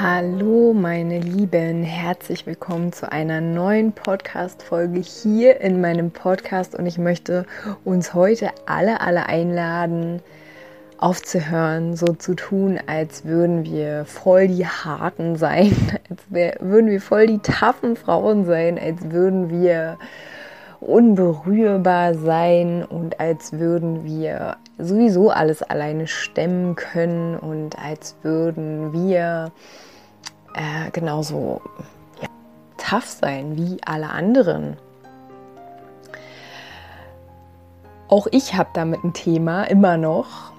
Hallo meine Lieben, herzlich willkommen zu einer neuen Podcast-Folge hier in meinem Podcast. Und ich möchte uns heute alle, alle einladen, aufzuhören, so zu tun, als würden wir voll die Harten sein, als würden wir voll die taffen Frauen sein, als würden wir unberührbar sein und als würden wir sowieso alles alleine stemmen können und als würden wir äh, genauso ja, tough sein wie alle anderen. Auch ich habe damit ein Thema, immer noch,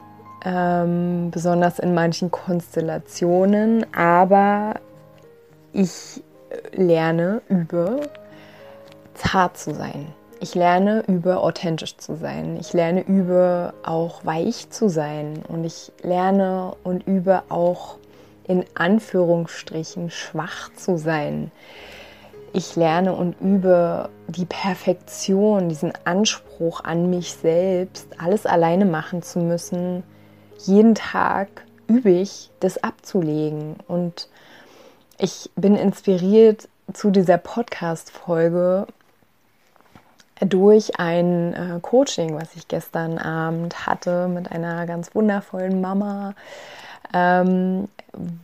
ähm, besonders in manchen Konstellationen, aber ich lerne über zart zu sein. Ich lerne über authentisch zu sein. Ich lerne über auch weich zu sein. Und ich lerne und über auch in Anführungsstrichen schwach zu sein. Ich lerne und übe die Perfektion, diesen Anspruch an mich selbst, alles alleine machen zu müssen. Jeden Tag übe ich, das abzulegen. Und ich bin inspiriert zu dieser Podcast-Folge durch ein äh, Coaching, was ich gestern Abend hatte mit einer ganz wundervollen Mama, ähm,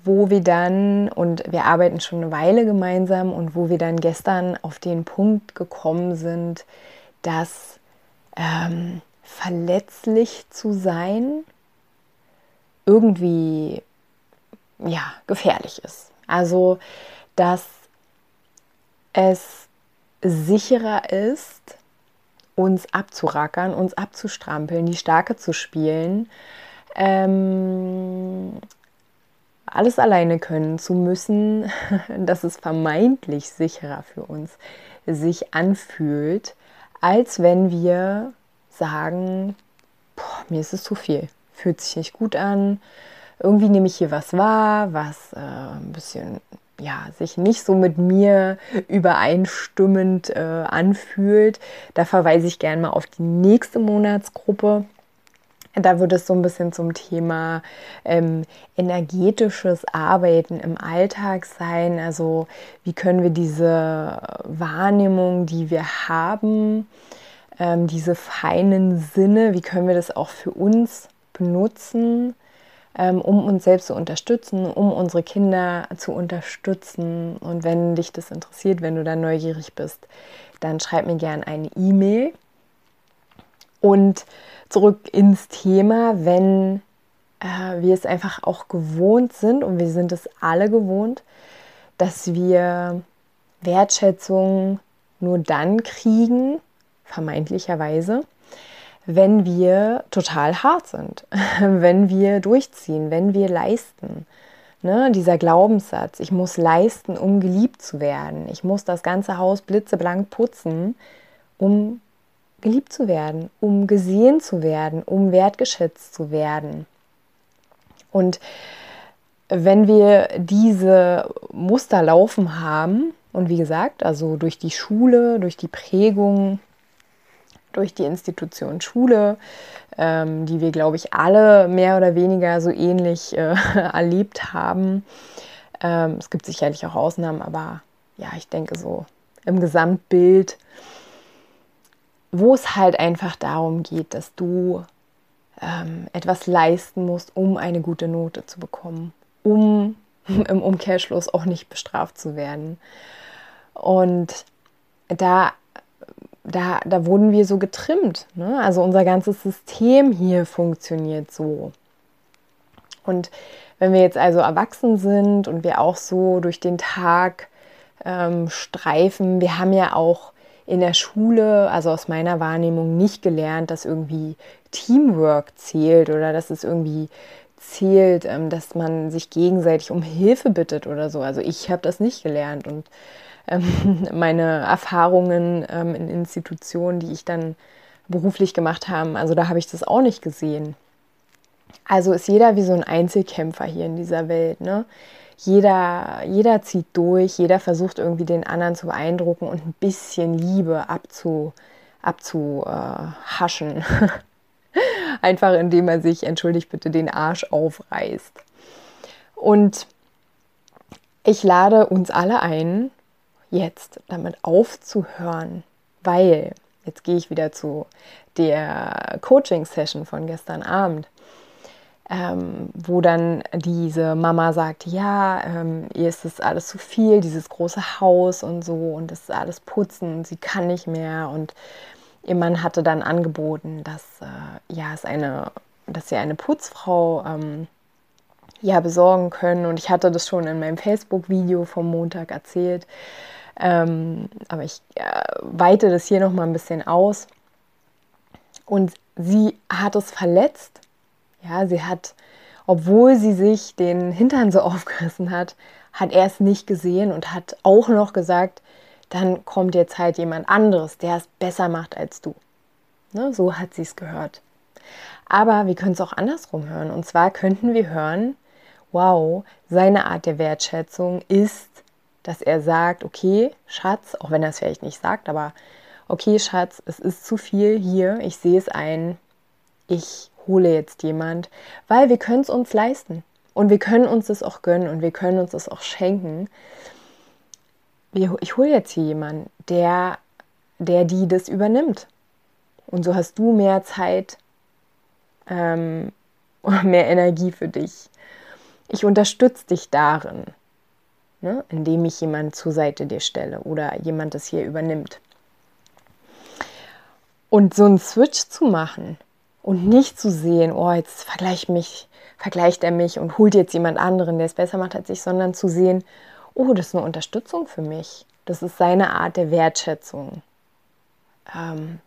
wo wir dann, und wir arbeiten schon eine Weile gemeinsam, und wo wir dann gestern auf den Punkt gekommen sind, dass ähm, verletzlich zu sein irgendwie ja gefährlich ist. Also, dass es sicherer ist, uns abzurackern, uns abzustrampeln, die Starke zu spielen, ähm, alles alleine können zu müssen, dass es vermeintlich sicherer für uns sich anfühlt, als wenn wir sagen, boah, mir ist es zu viel, fühlt sich nicht gut an, irgendwie nehme ich hier was wahr, was äh, ein bisschen ja, sich nicht so mit mir übereinstimmend äh, anfühlt. Da verweise ich gerne mal auf die nächste Monatsgruppe. Da wird es so ein bisschen zum Thema ähm, energetisches Arbeiten im Alltag sein. Also wie können wir diese Wahrnehmung, die wir haben, ähm, diese feinen Sinne, wie können wir das auch für uns benutzen, um uns selbst zu unterstützen, um unsere Kinder zu unterstützen. Und wenn dich das interessiert, wenn du da neugierig bist, dann schreib mir gerne eine E-Mail. Und zurück ins Thema, wenn äh, wir es einfach auch gewohnt sind und wir sind es alle gewohnt, dass wir Wertschätzung nur dann kriegen, vermeintlicherweise, wenn wir total hart sind, wenn wir durchziehen, wenn wir leisten. Ne, dieser Glaubenssatz, ich muss leisten, um geliebt zu werden. Ich muss das ganze Haus blitzeblank putzen, um geliebt zu werden, um gesehen zu werden, um wertgeschätzt zu werden. Und wenn wir diese Muster laufen haben, und wie gesagt, also durch die Schule, durch die Prägung, durch die Institution Schule, ähm, die wir, glaube ich, alle mehr oder weniger so ähnlich äh, erlebt haben. Ähm, es gibt sicherlich auch Ausnahmen, aber ja, ich denke so im Gesamtbild wo es halt einfach darum geht, dass du ähm, etwas leisten musst, um eine gute Note zu bekommen, um im Umkehrschluss auch nicht bestraft zu werden. Und da, da, da wurden wir so getrimmt. Ne? Also unser ganzes System hier funktioniert so. Und wenn wir jetzt also erwachsen sind und wir auch so durch den Tag ähm, streifen, wir haben ja auch in der Schule, also aus meiner Wahrnehmung, nicht gelernt, dass irgendwie Teamwork zählt oder dass es irgendwie zählt, ähm, dass man sich gegenseitig um Hilfe bittet oder so. Also ich habe das nicht gelernt und ähm, meine Erfahrungen ähm, in Institutionen, die ich dann beruflich gemacht habe, also da habe ich das auch nicht gesehen. Also ist jeder wie so ein Einzelkämpfer hier in dieser Welt. Ne? Jeder, jeder zieht durch, jeder versucht irgendwie den anderen zu beeindrucken und ein bisschen Liebe abzu, abzuhaschen. Einfach indem er sich, entschuldigt bitte, den Arsch aufreißt. Und ich lade uns alle ein, jetzt damit aufzuhören, weil, jetzt gehe ich wieder zu der Coaching-Session von gestern Abend, ähm, wo dann diese Mama sagt, ja, ähm, ihr ist das alles zu viel, dieses große Haus und so und das ist alles putzen, sie kann nicht mehr. Und ihr Mann hatte dann angeboten, dass äh, ja es eine, dass sie eine Putzfrau ähm, ja besorgen können. Und ich hatte das schon in meinem Facebook-Video vom Montag erzählt, ähm, aber ich äh, weite das hier noch mal ein bisschen aus und sie hat es verletzt, ja, sie hat, obwohl sie sich den Hintern so aufgerissen hat, hat er es nicht gesehen und hat auch noch gesagt, dann kommt jetzt halt jemand anderes, der es besser macht als du. Ne, so hat sie es gehört. Aber wir können es auch andersrum hören. Und zwar könnten wir hören, wow, seine Art der Wertschätzung ist, dass er sagt, okay, Schatz, auch wenn er es vielleicht nicht sagt, aber okay, Schatz, es ist zu viel hier, ich sehe es ein, ich hole jetzt jemand, weil wir können es uns leisten und wir können uns das auch gönnen und wir können uns das auch schenken, ich hole jetzt hier jemanden, der, der die das übernimmt. Und so hast du mehr Zeit, ähm, mehr Energie für dich. Ich unterstütze dich darin, ne, indem ich jemanden zur Seite dir stelle oder jemand das hier übernimmt. Und so einen Switch zu machen und nicht zu sehen, oh, jetzt vergleicht mich, vergleicht er mich und holt jetzt jemand anderen, der es besser macht als ich, sondern zu sehen, oh, das ist eine Unterstützung für mich. Das ist seine Art der Wertschätzung. Ähm,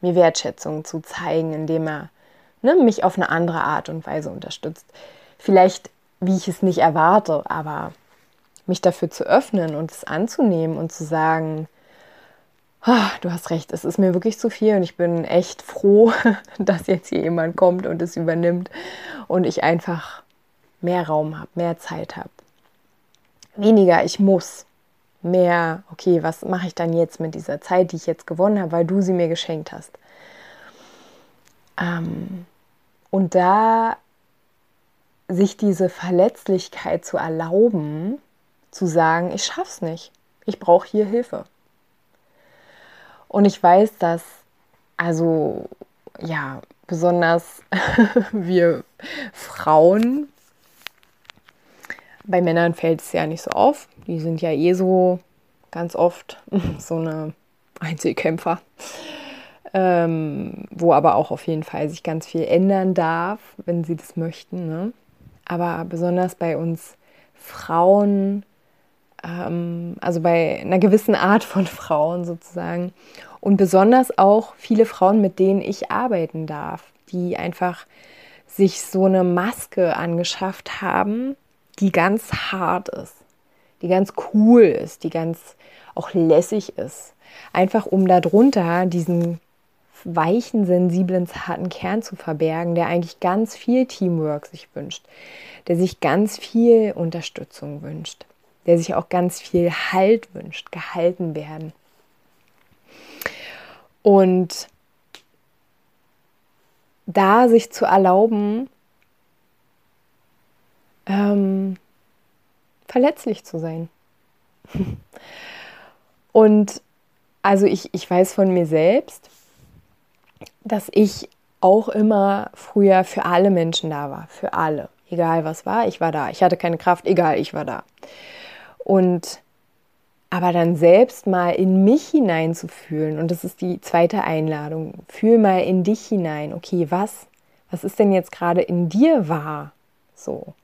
mir Wertschätzung zu zeigen, indem er ne, mich auf eine andere Art und Weise unterstützt. Vielleicht, wie ich es nicht erwarte, aber mich dafür zu öffnen und es anzunehmen und zu sagen, oh, du hast recht, es ist mir wirklich zu viel und ich bin echt froh, dass jetzt hier jemand kommt und es übernimmt und ich einfach mehr Raum habe, mehr Zeit habe weniger ich muss, mehr, okay, was mache ich dann jetzt mit dieser Zeit, die ich jetzt gewonnen habe, weil du sie mir geschenkt hast. Ähm, und da sich diese Verletzlichkeit zu erlauben, zu sagen, ich schaff's nicht, ich brauche hier Hilfe. Und ich weiß, dass also ja, besonders wir Frauen bei Männern fällt es ja nicht so auf. Die sind ja eh so ganz oft so eine Einzelkämpfer. Ähm, wo aber auch auf jeden Fall sich ganz viel ändern darf, wenn sie das möchten. Ne? Aber besonders bei uns Frauen, ähm, also bei einer gewissen Art von Frauen sozusagen und besonders auch viele Frauen, mit denen ich arbeiten darf, die einfach sich so eine Maske angeschafft haben, die ganz hart ist, die ganz cool ist, die ganz auch lässig ist. Einfach um darunter diesen weichen, sensiblen, zarten Kern zu verbergen, der eigentlich ganz viel Teamwork sich wünscht, der sich ganz viel Unterstützung wünscht, der sich auch ganz viel Halt wünscht, gehalten werden. Und da sich zu erlauben, ähm, verletzlich zu sein. Und also ich, ich weiß von mir selbst, dass ich auch immer früher für alle Menschen da war, für alle. Egal was war, ich war da. Ich hatte keine Kraft, egal, ich war da. Und aber dann selbst mal in mich hineinzufühlen, und das ist die zweite Einladung, fühl mal in dich hinein, okay, was, was ist denn jetzt gerade in dir wahr? So.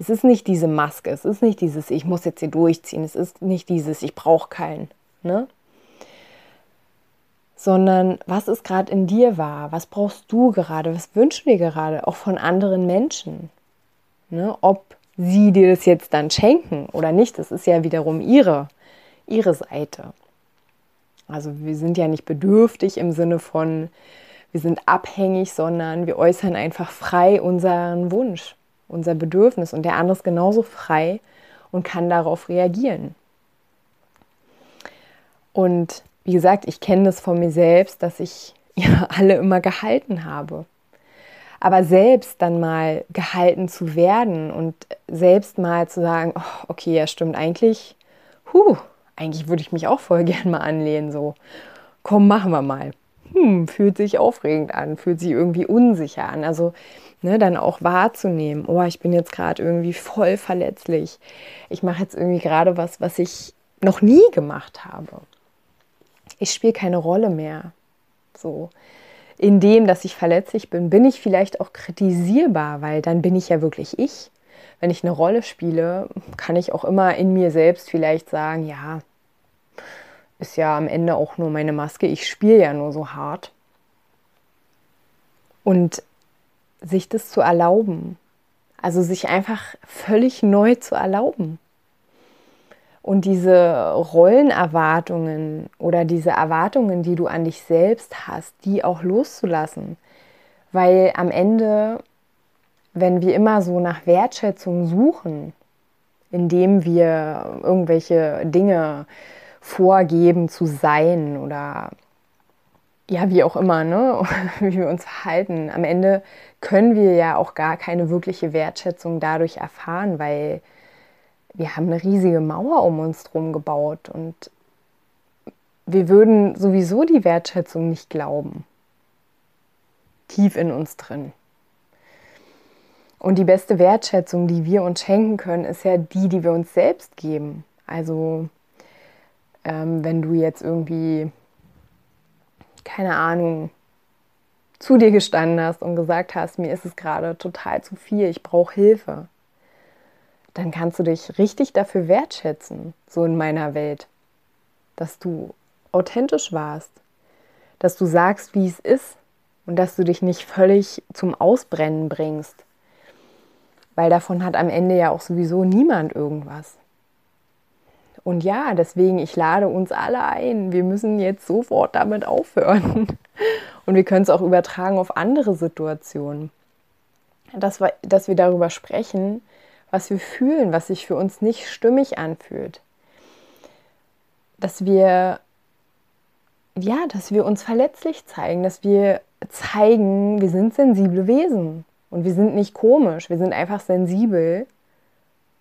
Es ist nicht diese Maske, es ist nicht dieses, ich muss jetzt hier durchziehen, es ist nicht dieses, ich brauche keinen, ne? Sondern was ist gerade in dir wahr? Was brauchst du gerade? Was wünschen wir gerade? Auch von anderen Menschen. Ne? Ob sie dir das jetzt dann schenken oder nicht, das ist ja wiederum ihre, ihre Seite. Also wir sind ja nicht bedürftig im Sinne von, wir sind abhängig, sondern wir äußern einfach frei unseren Wunsch, unser Bedürfnis und der andere ist genauso frei und kann darauf reagieren. Und wie gesagt, ich kenne das von mir selbst, dass ich ja alle immer gehalten habe. Aber selbst dann mal gehalten zu werden und selbst mal zu sagen, oh, okay, ja stimmt, eigentlich, huh, eigentlich würde ich mich auch voll gern mal anlehnen, so, komm, machen wir mal. Hm, fühlt sich aufregend an, fühlt sich irgendwie unsicher an. Also ne, dann auch wahrzunehmen, oh, ich bin jetzt gerade irgendwie voll verletzlich. Ich mache jetzt irgendwie gerade was, was ich noch nie gemacht habe. Ich spiele keine Rolle mehr. So in dem, dass ich verletzlich bin, bin ich vielleicht auch kritisierbar, weil dann bin ich ja wirklich ich. Wenn ich eine Rolle spiele, kann ich auch immer in mir selbst vielleicht sagen, ja, ist ja am Ende auch nur meine Maske, ich spiele ja nur so hart. Und sich das zu erlauben, also sich einfach völlig neu zu erlauben und diese Rollenerwartungen oder diese Erwartungen, die du an dich selbst hast, die auch loszulassen. Weil am Ende, wenn wir immer so nach Wertschätzung suchen, indem wir irgendwelche Dinge vorgeben zu sein oder ja, wie auch immer, ne, wie wir uns verhalten, am Ende können wir ja auch gar keine wirkliche Wertschätzung dadurch erfahren, weil wir haben eine riesige Mauer um uns drum gebaut und wir würden sowieso die Wertschätzung nicht glauben. Tief in uns drin. Und die beste Wertschätzung, die wir uns schenken können, ist ja die, die wir uns selbst geben. Also ähm, wenn du jetzt irgendwie, keine Ahnung, zu dir gestanden hast und gesagt hast, mir ist es gerade total zu viel, ich brauche Hilfe dann kannst du dich richtig dafür wertschätzen, so in meiner Welt, dass du authentisch warst, dass du sagst, wie es ist und dass du dich nicht völlig zum Ausbrennen bringst, weil davon hat am Ende ja auch sowieso niemand irgendwas. Und ja, deswegen, ich lade uns alle ein. Wir müssen jetzt sofort damit aufhören. Und wir können es auch übertragen auf andere Situationen. Dass wir, dass wir darüber sprechen, was wir fühlen, was sich für uns nicht stimmig anfühlt. Dass wir ja, dass wir uns verletzlich zeigen, dass wir zeigen, wir sind sensible Wesen und wir sind nicht komisch, wir sind einfach sensibel,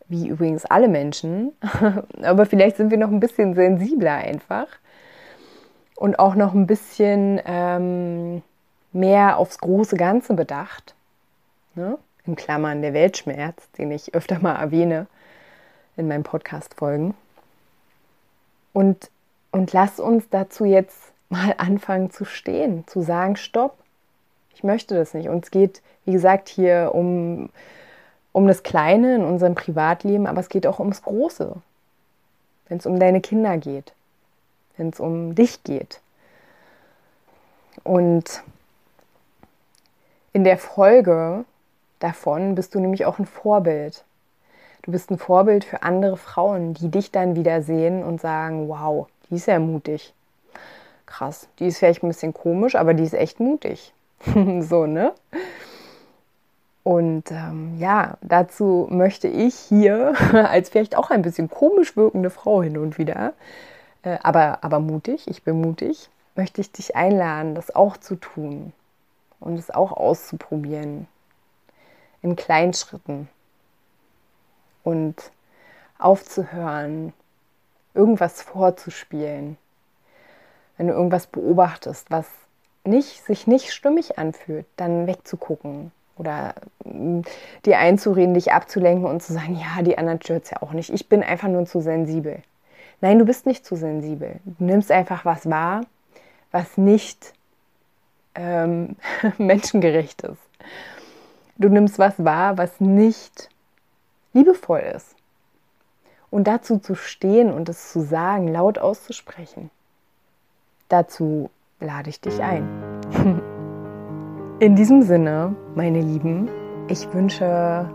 wie übrigens alle Menschen, aber vielleicht sind wir noch ein bisschen sensibler einfach und auch noch ein bisschen ähm, mehr aufs große Ganze bedacht. Ne? In Klammern der Weltschmerz, den ich öfter mal erwähne in meinen Podcast-Folgen. Und, und lass uns dazu jetzt mal anfangen zu stehen, zu sagen, stopp, ich möchte das nicht. Und es geht, wie gesagt, hier um, um das Kleine in unserem Privatleben, aber es geht auch ums Große. Wenn es um deine Kinder geht, wenn es um dich geht. Und in der Folge davon bist du nämlich auch ein Vorbild. Du bist ein Vorbild für andere Frauen, die dich dann wieder sehen und sagen, wow, die ist ja mutig. Krass, die ist vielleicht ein bisschen komisch, aber die ist echt mutig. so, ne? Und ähm, ja, dazu möchte ich hier als vielleicht auch ein bisschen komisch wirkende Frau hin und wieder, äh, aber, aber mutig, ich bin mutig, möchte ich dich einladen, das auch zu tun und es auch auszuprobieren in Kleinschritten und aufzuhören, irgendwas vorzuspielen. Wenn du irgendwas beobachtest, was nicht, sich nicht stimmig anfühlt, dann wegzugucken oder mm, dir einzureden, dich abzulenken und zu sagen, ja, die anderen stört es ja auch nicht. Ich bin einfach nur zu sensibel. Nein, du bist nicht zu sensibel. Du nimmst einfach was wahr, was nicht ähm, menschengerecht ist. Du nimmst was wahr, was nicht liebevoll ist. Und dazu zu stehen und es zu sagen, laut auszusprechen, dazu lade ich dich ein. In diesem Sinne, meine Lieben, ich wünsche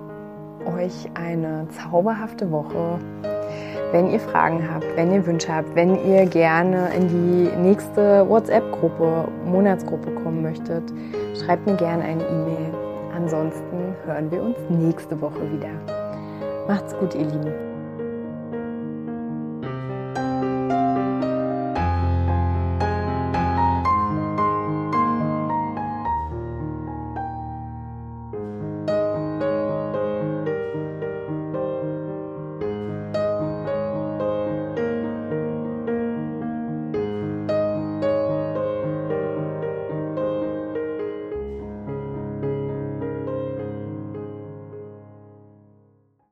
euch eine zauberhafte Woche. Wenn ihr Fragen habt, wenn ihr Wünsche habt, wenn ihr gerne in die nächste WhatsApp-Gruppe, Monatsgruppe kommen möchtet, schreibt mir gerne eine E-Mail ansonsten hören wir uns nächste Woche wieder. Macht's gut, ihr Lieben.